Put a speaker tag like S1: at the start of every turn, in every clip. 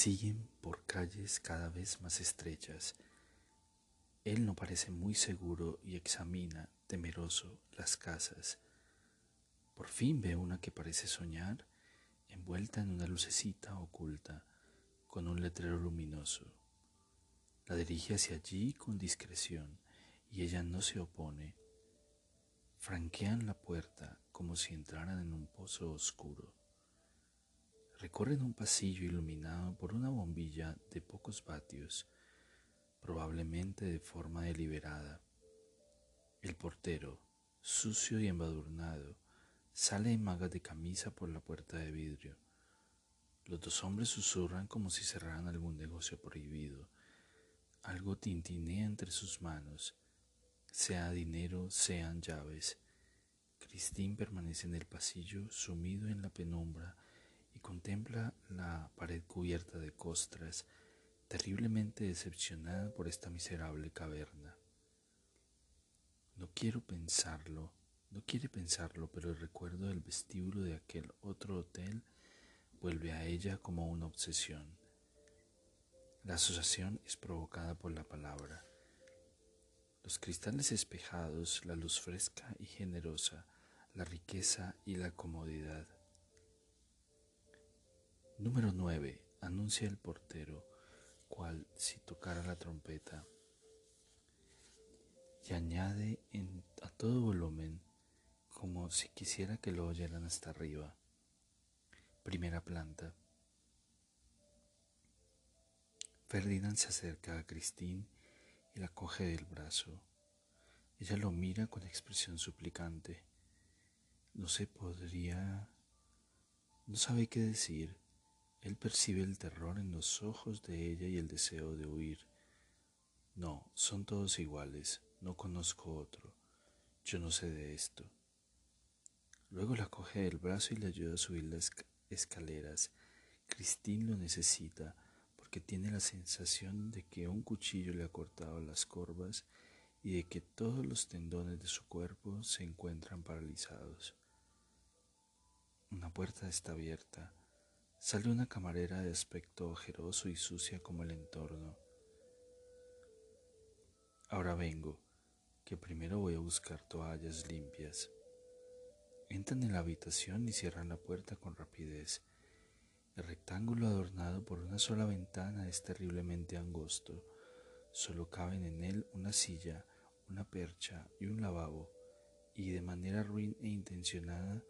S1: Siguen por calles cada vez más estrechas él no parece muy seguro y examina, temeroso, las casas. Por fin ve una que parece soñar, envuelta en una lucecita oculta, con un letrero luminoso. La dirige hacia allí con discreción y ella no se opone. Franquean la puerta como si entraran en un pozo oscuro. Recorren un pasillo iluminado por una bombilla de pocos vatios probablemente de forma deliberada. El portero, sucio y embadurnado, sale en magas de camisa por la puerta de vidrio. Los dos hombres susurran como si cerraran algún negocio prohibido. Algo tintinea entre sus manos, sea dinero, sean llaves. Cristín permanece en el pasillo, sumido en la penumbra, y contempla la pared cubierta de costras, terriblemente decepcionada por esta miserable caverna. No quiero pensarlo, no quiere pensarlo, pero el recuerdo del vestíbulo de aquel otro hotel vuelve a ella como una obsesión. La asociación es provocada por la palabra. Los cristales espejados, la luz fresca y generosa, la riqueza y la comodidad. Número 9. Anuncia el portero cual si tocara la trompeta. Y añade a todo volumen, como si quisiera que lo oyeran hasta arriba. Primera planta. Ferdinand se acerca a Christine y la coge del brazo. Ella lo mira con expresión suplicante. No se podría... No sabe qué decir. Él percibe el terror en los ojos de ella y el deseo de huir. No, son todos iguales, no conozco otro, yo no sé de esto. Luego la coge del brazo y le ayuda a subir las escaleras. Christine lo necesita porque tiene la sensación de que un cuchillo le ha cortado las corvas y de que todos los tendones de su cuerpo se encuentran paralizados. Una puerta está abierta Sale una camarera de aspecto ojeroso y sucia como el entorno. Ahora vengo, que primero voy a buscar toallas limpias. Entran en la habitación y cierran la puerta con rapidez. El rectángulo adornado por una sola ventana es terriblemente angosto. Solo caben en él una silla, una percha y un lavabo, y de manera ruin e intencionada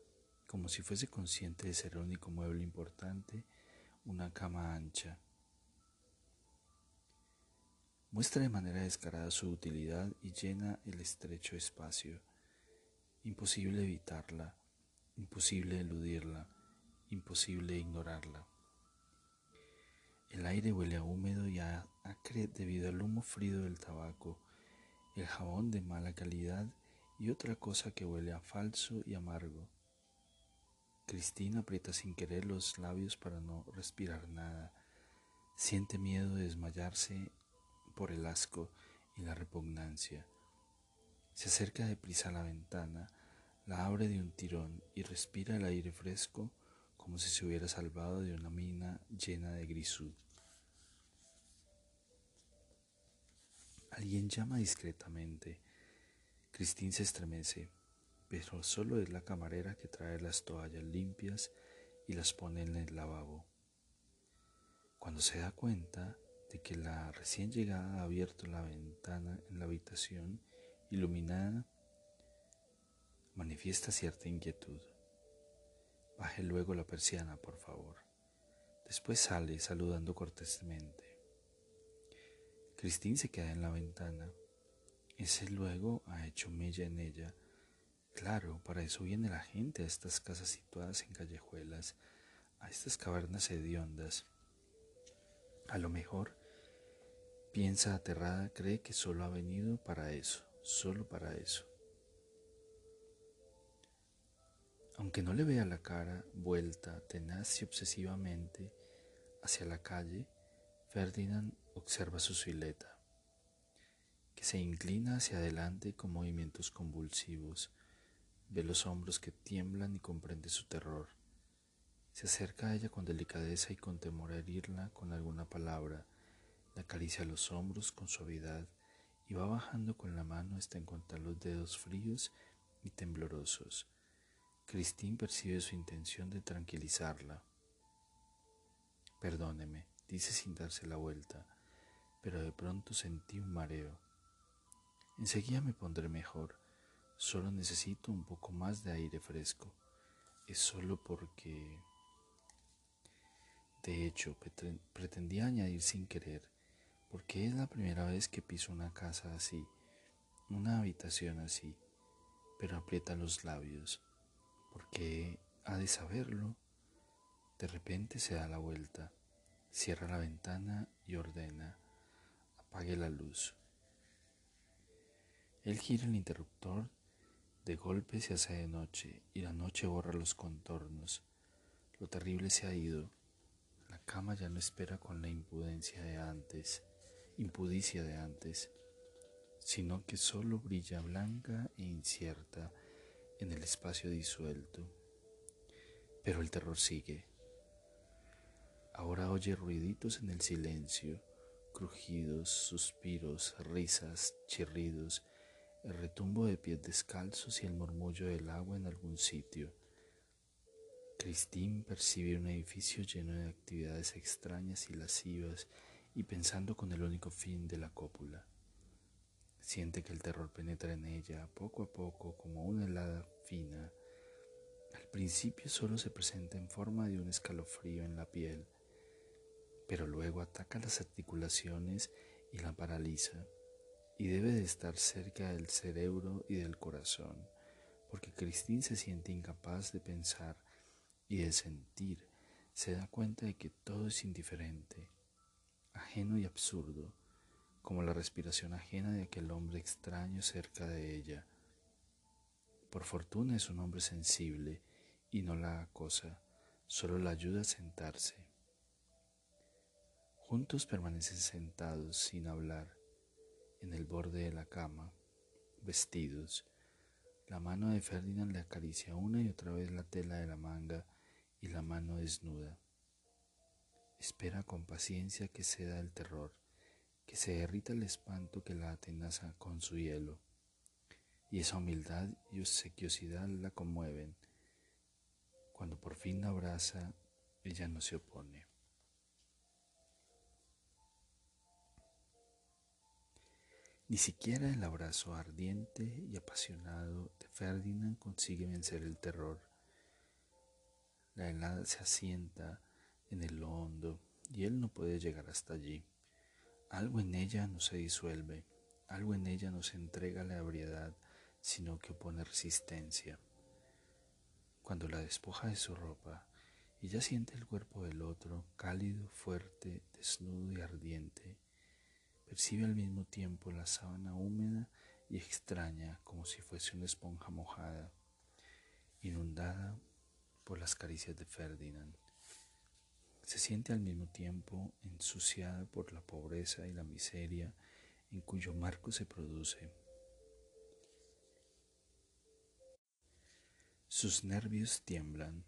S1: como si fuese consciente de ser el único mueble importante, una cama ancha. Muestra de manera descarada su utilidad y llena el estrecho espacio. Imposible evitarla, imposible eludirla, imposible ignorarla. El aire huele a húmedo y a acre debido al humo frío del tabaco, el jabón de mala calidad y otra cosa que huele a falso y amargo. Cristina aprieta sin querer los labios para no respirar nada. Siente miedo de desmayarse por el asco y la repugnancia. Se acerca deprisa a la ventana, la abre de un tirón y respira el aire fresco como si se hubiera salvado de una mina llena de grisud. Alguien llama discretamente. Cristín se estremece pero solo es la camarera que trae las toallas limpias y las pone en el lavabo. Cuando se da cuenta de que la recién llegada ha abierto la ventana en la habitación iluminada, manifiesta cierta inquietud. Baje luego la persiana, por favor. Después sale saludando cortésmente. Cristín se queda en la ventana. Ese luego ha hecho mella en ella. Claro, para eso viene la gente a estas casas situadas en callejuelas, a estas cavernas hediondas. A lo mejor, piensa aterrada, cree que solo ha venido para eso, solo para eso. Aunque no le vea la cara vuelta tenaz y obsesivamente hacia la calle, Ferdinand observa su silueta, que se inclina hacia adelante con movimientos convulsivos, ve los hombros que tiemblan y comprende su terror. Se acerca a ella con delicadeza y con temor a herirla con alguna palabra, le acaricia los hombros con suavidad y va bajando con la mano hasta encontrar los dedos fríos y temblorosos. Christine percibe su intención de tranquilizarla. Perdóneme, dice sin darse la vuelta pero de pronto sentí un mareo. Enseguida me pondré mejor, solo necesito un poco más de aire fresco. Es solo porque... De hecho, pretendía añadir sin querer, porque es la primera vez que piso una casa así, una habitación así, pero aprieta los labios, porque ha de saberlo. De repente se da la vuelta, cierra la ventana y ordena, apague la luz. Él gira el interruptor, de golpe se hace de noche y la noche borra los contornos. Lo terrible se ha ido. La cama ya no espera con la impudencia de antes, impudicia de antes, sino que solo brilla blanca e incierta en el espacio disuelto. Pero el terror sigue. Ahora oye ruiditos en el silencio crujidos, suspiros, risas, chirridos, el retumbo de pies descalzos y el murmullo del agua en algún sitio. Christine percibe un edificio lleno de actividades extrañas y lascivas y pensando con el único fin de la cópula. Siente que el terror penetra en ella poco a poco como una helada fina. Al principio solo se presenta en forma de un escalofrío en la piel pero luego ataca las articulaciones y la paraliza, y debe de estar cerca del cerebro y del corazón, porque Christine se siente incapaz de pensar y de sentir, se da cuenta de que todo es indiferente, ajeno y absurdo, como la respiración ajena de aquel hombre extraño cerca de ella. Por fortuna es un hombre sensible y no la acosa, solo la ayuda a sentarse. Juntos permanecen sentados sin hablar en el borde de la cama, vestidos. La mano de Ferdinand le acaricia una y otra vez la tela de la manga y la mano desnuda. Espera con paciencia que ceda el terror, que se derrita el espanto que la atenaza con su hielo. Y esa humildad y obsequiosidad la conmueven. Cuando por fin la abraza, ella no se opone. Ni siquiera el abrazo ardiente y apasionado de Ferdinand consigue vencer el terror. La helada se asienta en el hondo y él no puede llegar hasta allí. Algo en ella no se disuelve, algo en ella no se entrega a la ebriedad, sino que opone resistencia. Cuando la despoja de su ropa, ella siente el cuerpo del otro, cálido, fuerte, desnudo y ardiente, Percibe al mismo tiempo la sábana húmeda y extraña como si fuese una esponja mojada, inundada por las caricias de Ferdinand. Se siente al mismo tiempo ensuciada por la pobreza y la miseria en cuyo marco se produce. Sus nervios tiemblan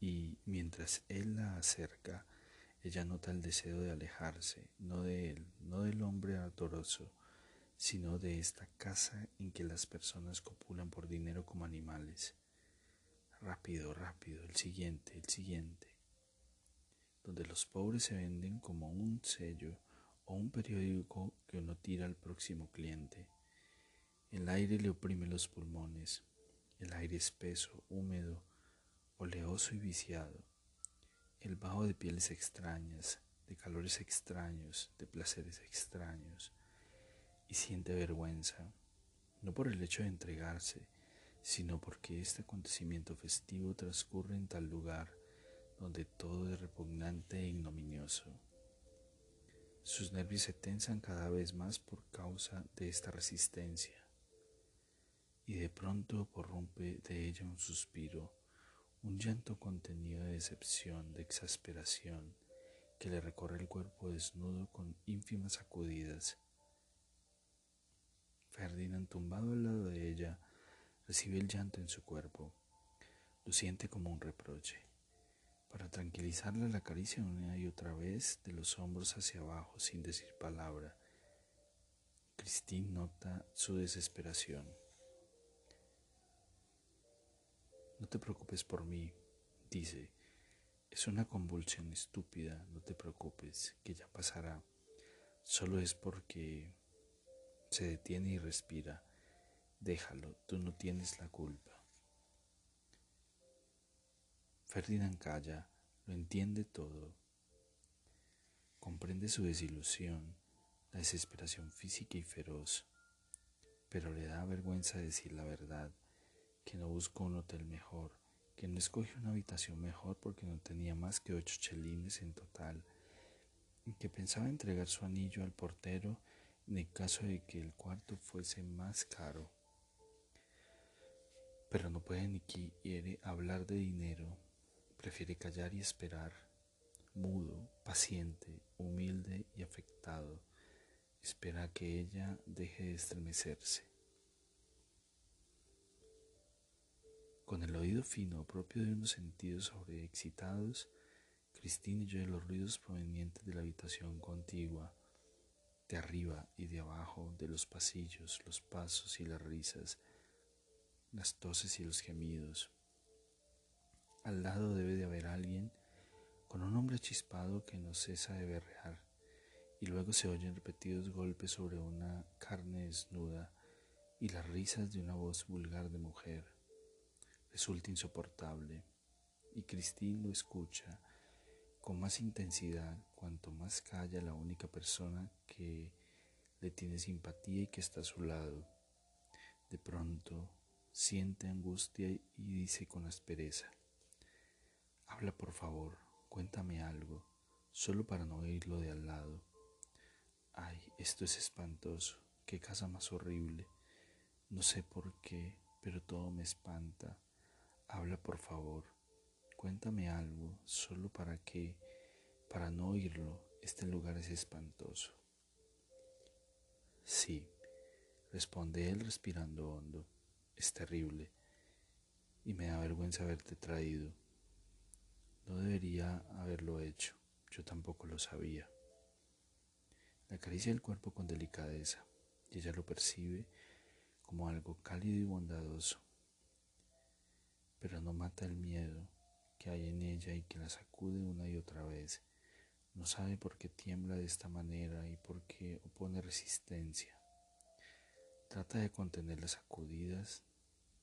S1: y mientras él la acerca, ella nota el deseo de alejarse, no de él, no del hombre ardoroso, sino de esta casa en que las personas copulan por dinero como animales. Rápido, rápido, el siguiente, el siguiente. Donde los pobres se venden como un sello o un periódico que uno tira al próximo cliente. El aire le oprime los pulmones, el aire espeso, húmedo, oleoso y viciado el bajo de pieles extrañas, de calores extraños, de placeres extraños, y siente vergüenza, no por el hecho de entregarse, sino porque este acontecimiento festivo transcurre en tal lugar donde todo es repugnante e ignominioso. Sus nervios se tensan cada vez más por causa de esta resistencia, y de pronto corrompe de ella un suspiro, un llanto contenido de decepción, de exasperación, que le recorre el cuerpo desnudo con ínfimas sacudidas. Ferdinand, tumbado al lado de ella, recibe el llanto en su cuerpo, lo siente como un reproche. Para tranquilizarla la acaricia una y otra vez de los hombros hacia abajo sin decir palabra. Christine nota su desesperación. No te preocupes por mí, dice. Es una convulsión estúpida, no te preocupes, que ya pasará. Solo es porque se detiene y respira. Déjalo, tú no tienes la culpa. Ferdinand calla, lo entiende todo. Comprende su desilusión, la desesperación física y feroz, pero le da vergüenza decir la verdad, que no buscó un hotel mejor, que no escogió una habitación mejor porque no tenía más que ocho chelines en total, que pensaba entregar su anillo al portero en el caso de que el cuarto fuese más caro. Pero no puede ni quiere hablar de dinero Prefiere callar y esperar, mudo, paciente, humilde y afectado. Espera que ella deje de estremecerse. Con el oído fino propio de unos sentidos sobreexcitados, Cristina oyó los ruidos provenientes de la habitación contigua, de arriba y de abajo, de los pasillos, los pasos y las risas, las toses y los gemidos. Al lado debe de haber alguien con un hombre chispado que no cesa de berrear, y luego se oyen repetidos golpes sobre una carne desnuda y las risas de una voz vulgar de mujer. Resulta insoportable, y Cristín lo escucha con más intensidad cuanto más calla la única persona que le tiene simpatía y que está a su lado. De pronto siente angustia y dice con aspereza, Habla por favor, cuéntame algo, solo para no oírlo de al lado. Ay, esto es espantoso, qué casa más horrible. No sé por qué, pero todo me espanta. Habla por favor, cuéntame algo, solo para que, para no oírlo, este lugar es espantoso. Sí, responde él respirando hondo, es terrible, y me da vergüenza haberte traído. No debería haberlo hecho, yo tampoco lo sabía. Le acaricia el cuerpo con delicadeza y ella lo percibe como algo cálido y bondadoso, pero no mata el miedo que hay en ella y que la sacude una y otra vez. No sabe por qué tiembla de esta manera y por qué opone resistencia. Trata de contener las sacudidas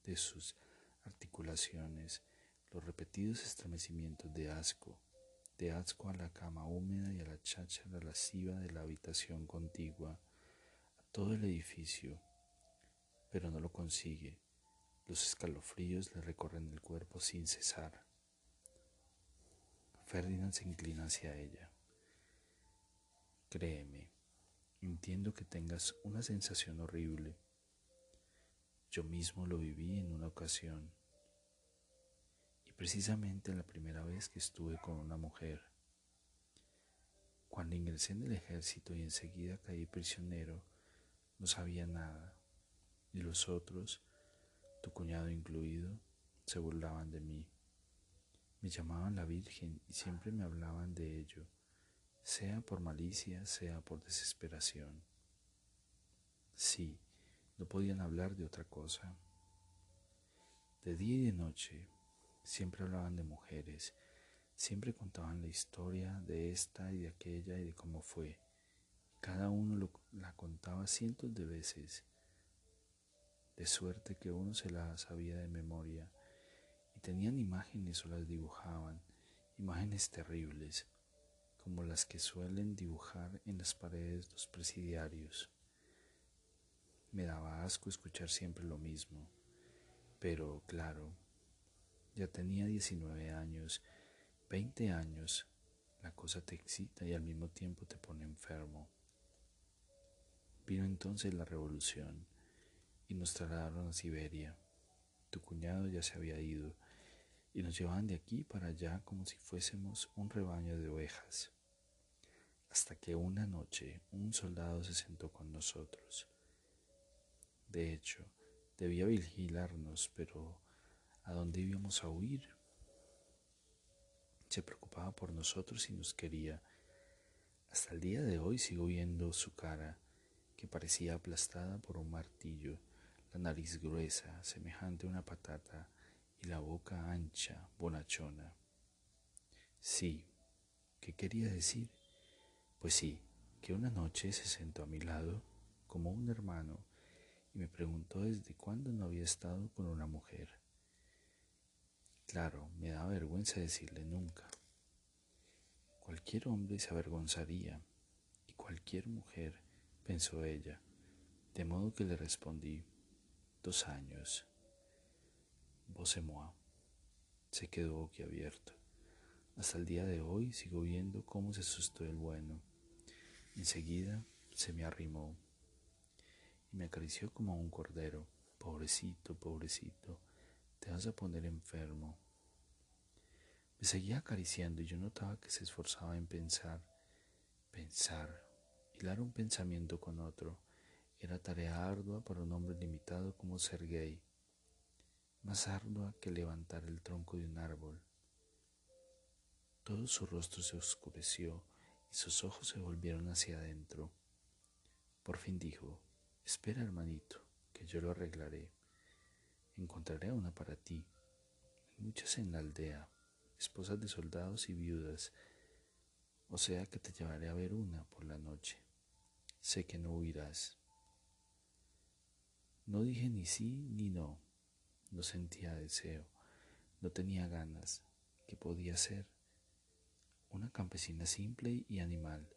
S1: de sus articulaciones los repetidos estremecimientos de asco, de asco a la cama húmeda y a la cháchara lasciva de la habitación contigua, a todo el edificio, pero no lo consigue. Los escalofríos le recorren el cuerpo sin cesar. Ferdinand se inclina hacia ella. Créeme, entiendo que tengas una sensación horrible. Yo mismo lo viví en una ocasión precisamente la primera vez que estuve con una mujer. Cuando ingresé en el ejército y enseguida caí prisionero, no sabía nada, y los otros, tu cuñado incluido, se burlaban de mí. Me llamaban la Virgen y siempre me hablaban de ello, sea por malicia, sea por desesperación. Sí, no podían hablar de otra cosa. De día y de noche Siempre hablaban de mujeres, siempre contaban la historia de esta y de aquella y de cómo fue. Cada uno la contaba cientos de veces, de suerte que uno se la sabía de memoria y tenían imágenes o las dibujaban imágenes terribles, como las que suelen dibujar en las paredes los presidiarios. Me daba asco escuchar siempre lo mismo, pero claro, ya tenía 19 años, 20 años, la cosa te excita y al mismo tiempo te pone enfermo. Vino entonces la revolución y nos trasladaron a Siberia. Tu cuñado ya se había ido y nos llevaban de aquí para allá como si fuésemos un rebaño de ovejas. Hasta que una noche un soldado se sentó con nosotros. De hecho, debía vigilarnos, pero ¿a dónde íbamos a huir? Se preocupaba por nosotros y nos quería. Hasta el día de hoy sigo viendo su cara que parecía aplastada por un martillo, la nariz gruesa, semejante a una patata, y la boca ancha, bonachona. Sí, ¿qué quería decir? Pues sí, que una noche se sentó a mi lado como un hermano y me preguntó desde cuándo no había estado con una mujer. Claro, me daba vergüenza decirle nunca. Cualquier hombre se avergonzaría y cualquier mujer pensó ella, de modo que le respondí, dos años. moi. Se quedó boquiabierto. Hasta el día de hoy sigo viendo cómo se asustó el bueno. Enseguida se me arrimó y me acarició como a un cordero. Pobrecito, pobrecito, te vas a poner enfermo. Me seguía acariciando y yo notaba que se esforzaba en pensar, pensar, Hilar un pensamiento con otro era tarea ardua para un hombre limitado como Sergei, más ardua que levantar el tronco de un árbol. Todo su rostro se oscureció y sus ojos se volvieron hacia adentro. Por fin dijo, espera hermanito, que yo lo arreglaré. Encontraré una para ti. muchas en la aldea, esposas de soldados y viudas, o sea que te llevaré a ver una por la noche sé que no huirás. No dije ni sí ni no, no sentía deseo, no tenía ganas, ¿qué podía ser? Una campesina simple y animal.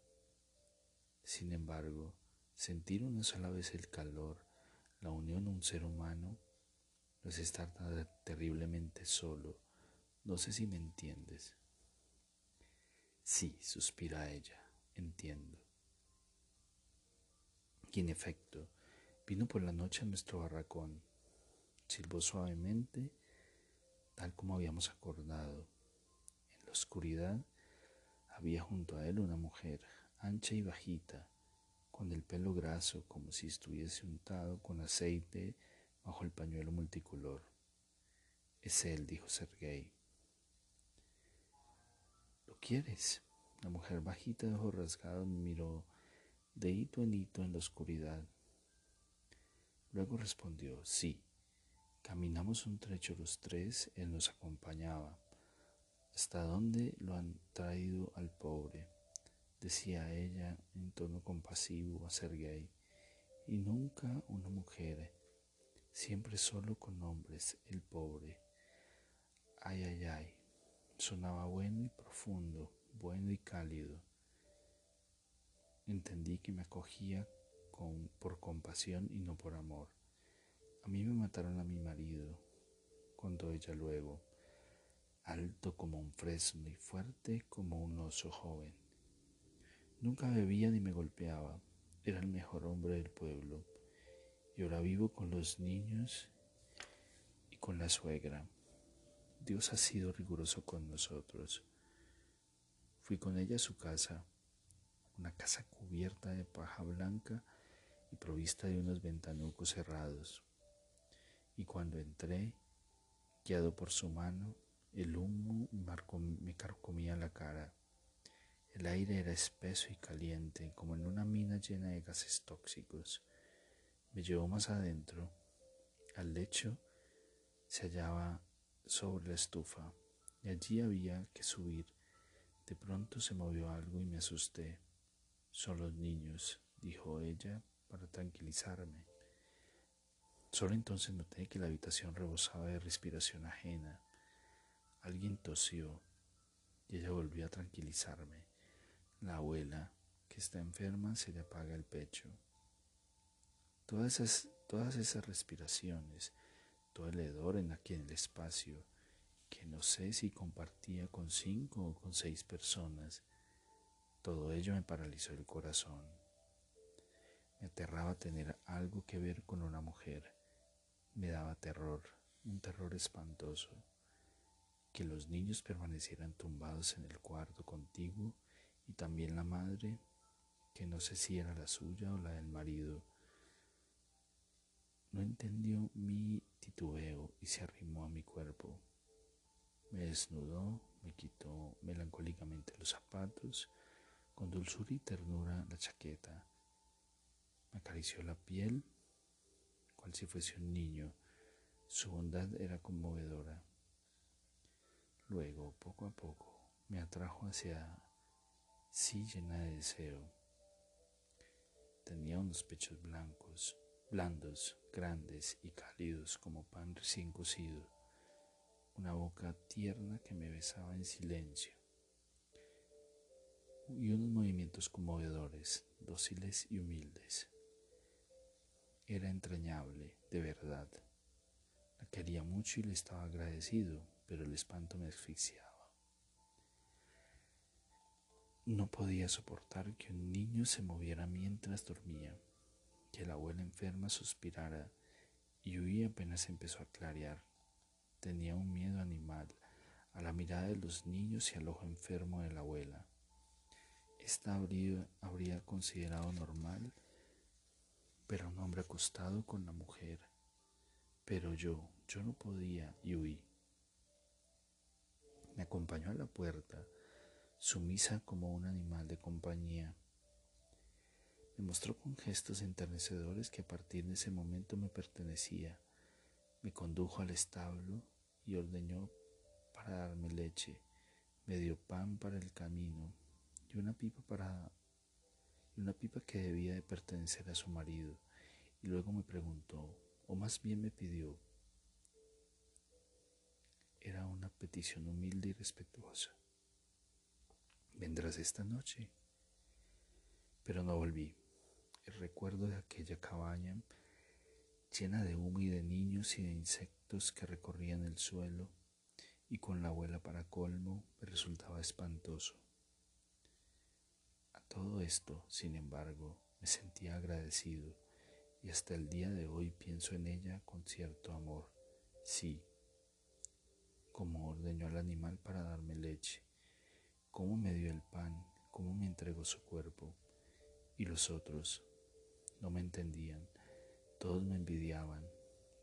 S1: Sin embargo, sentir una sola vez el calor, la unión a un ser humano, no es estar terriblemente solo. No sé si me entiendes. Sí, suspira ella, entiendo y en efecto vino por la noche a nuestro barracón, silbó suavemente, tal como habíamos acordado. En la oscuridad había junto a él una mujer, ancha y bajita, con el pelo graso como si estuviese untado con aceite bajo el pañuelo multicolor. Es él, dijo Sergei. ¿Lo quieres? La mujer bajita de ojos rasgados miró de hito en hito en la oscuridad. Luego respondió, sí. Caminamos un trecho los tres, él nos acompañaba. ¿Hasta dónde lo han traído al pobre? decía ella en tono compasivo a Sergei. Y nunca una mujer, siempre solo con hombres, el pobre. Ay, ay, ay. Sonaba bueno y profundo, bueno y cálido entendí que me acogía con, por compasión y no por amor. A mí me mataron a mi marido, contó ella luego, alto como un fresno y fuerte como un oso joven. Nunca bebía ni me golpeaba, era el mejor hombre del pueblo, y ahora vivo con los niños y con la suegra. Dios ha sido riguroso con nosotros. Fui con ella a su casa una casa cubierta de paja blanca y provista de unos ventanucos cerrados. Y cuando entré, guiado por su mano, el humo me carcomía la cara. El aire era espeso y caliente, como en una mina llena de gases tóxicos. Me llevó más adentro. Al lecho se hallaba sobre la estufa y allí había que subir. De pronto se movió algo y me asusté. Son los niños, dijo ella para tranquilizarme. Solo entonces noté que la habitación rebosaba de respiración ajena. Alguien tosió y ella volvió a tranquilizarme. La abuela, que está enferma, se le apaga el pecho. Todas esas, todas esas respiraciones, todo el hedor en aquí en el espacio, que no sé si compartía con cinco o con seis personas, todo ello me paralizó el corazón. Aterraba tener algo que ver con una mujer. Me daba terror, un terror espantoso. Que los niños permanecieran tumbados en el cuarto contiguo y también la madre, que no sé si era la suya o la del marido. No entendió mi titubeo y se arrimó a mi cuerpo. Me desnudó, me quitó melancólicamente los zapatos, con dulzura y ternura la chaqueta. Me acarició la piel, cual si fuese un niño. Su bondad era conmovedora. Luego, poco a poco, me atrajo hacia sí llena de deseo. Tenía unos pechos blancos, blandos, grandes y cálidos como pan recién cocido, una boca tierna que me besaba en silencio y unos movimientos conmovedores, dóciles y humildes. Era entrañable, de verdad. La quería mucho y le estaba agradecido, pero el espanto me asfixiaba. No podía soportar que un niño se moviera mientras dormía, que la abuela enferma suspirara y huía apenas empezó a clarear. Tenía un miedo animal a la mirada de los niños y al ojo enfermo de la abuela. Esta habría, habría considerado normal pero un hombre acostado con la mujer. Pero yo, yo no podía y huí. Me acompañó a la puerta, sumisa como un animal de compañía. Me mostró con gestos enternecedores que a partir de ese momento me pertenecía. Me condujo al establo y ordeñó para darme leche. Me dio pan para el camino y una pipa para y una pipa que debía de pertenecer a su marido, y luego me preguntó, o más bien me pidió, era una petición humilde y respetuosa. ¿Vendrás esta noche? Pero no volví. El recuerdo de aquella cabaña llena de humo y de niños y de insectos que recorrían el suelo y con la abuela para colmo me resultaba espantoso. Todo esto, sin embargo, me sentía agradecido y hasta el día de hoy pienso en ella con cierto amor. Sí, como ordeñó al animal para darme leche, cómo me dio el pan, cómo me entregó su cuerpo. Y los otros no me entendían, todos me envidiaban,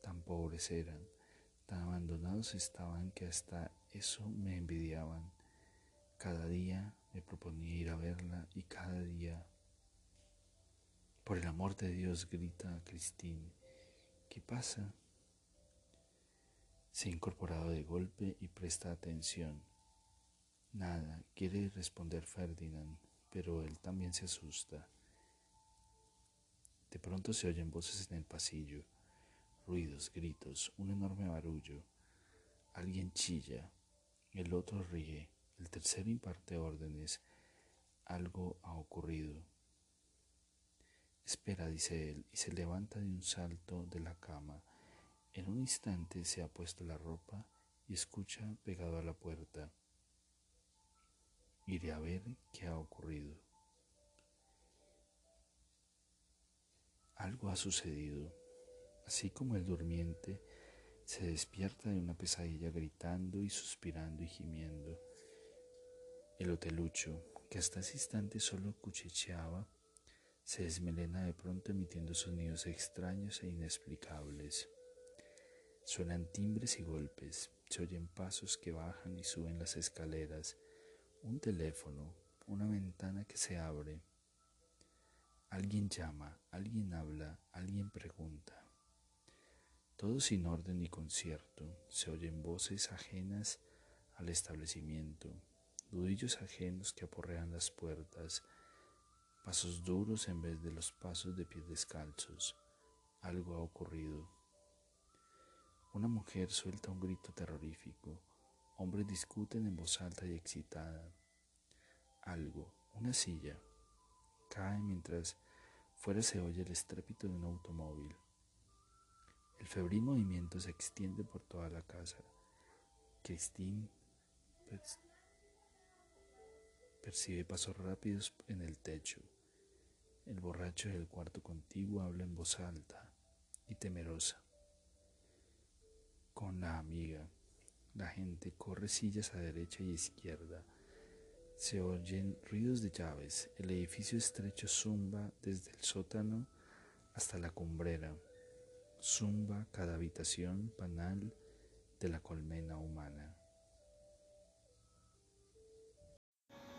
S1: tan pobres eran, tan abandonados estaban que hasta eso me envidiaban. Cada día proponía ir a verla y cada día, por el amor de Dios, grita a Christine, ¿qué pasa? Se ha incorporado de golpe y presta atención. Nada, quiere responder Ferdinand, pero él también se asusta. De pronto se oyen voces en el pasillo, ruidos, gritos, un enorme barullo. Alguien chilla, el otro ríe. El tercero imparte órdenes. Algo ha ocurrido. Espera, dice él, y se levanta de un salto de la cama. En un instante se ha puesto la ropa y escucha pegado a la puerta. Iré a ver qué ha ocurrido. Algo ha sucedido. Así como el durmiente se despierta de una pesadilla gritando y suspirando y gimiendo. El hotelucho, que hasta ese instante solo cuchicheaba, se desmelena de pronto emitiendo sonidos extraños e inexplicables. Suenan timbres y golpes, se oyen pasos que bajan y suben las escaleras, un teléfono, una ventana que se abre. Alguien llama, alguien habla, alguien pregunta. Todo sin orden y concierto, se oyen voces ajenas al establecimiento, nudillos ajenos que aporrean las puertas, pasos duros en vez de los pasos de pies descalzos. Algo ha ocurrido. Una mujer suelta un grito terrorífico. Hombres discuten en voz alta y excitada. Algo, una silla, cae mientras fuera se oye el estrépito de un automóvil. El febril movimiento se extiende por toda la casa. Christine percibe pasos rápidos en el techo. El borracho del cuarto contiguo habla en voz alta y temerosa con la amiga. La gente corre sillas a derecha y izquierda. Se oyen ruidos de llaves. El edificio estrecho zumba desde el sótano hasta la cumbrera. Zumba cada habitación panal de la colmena humana.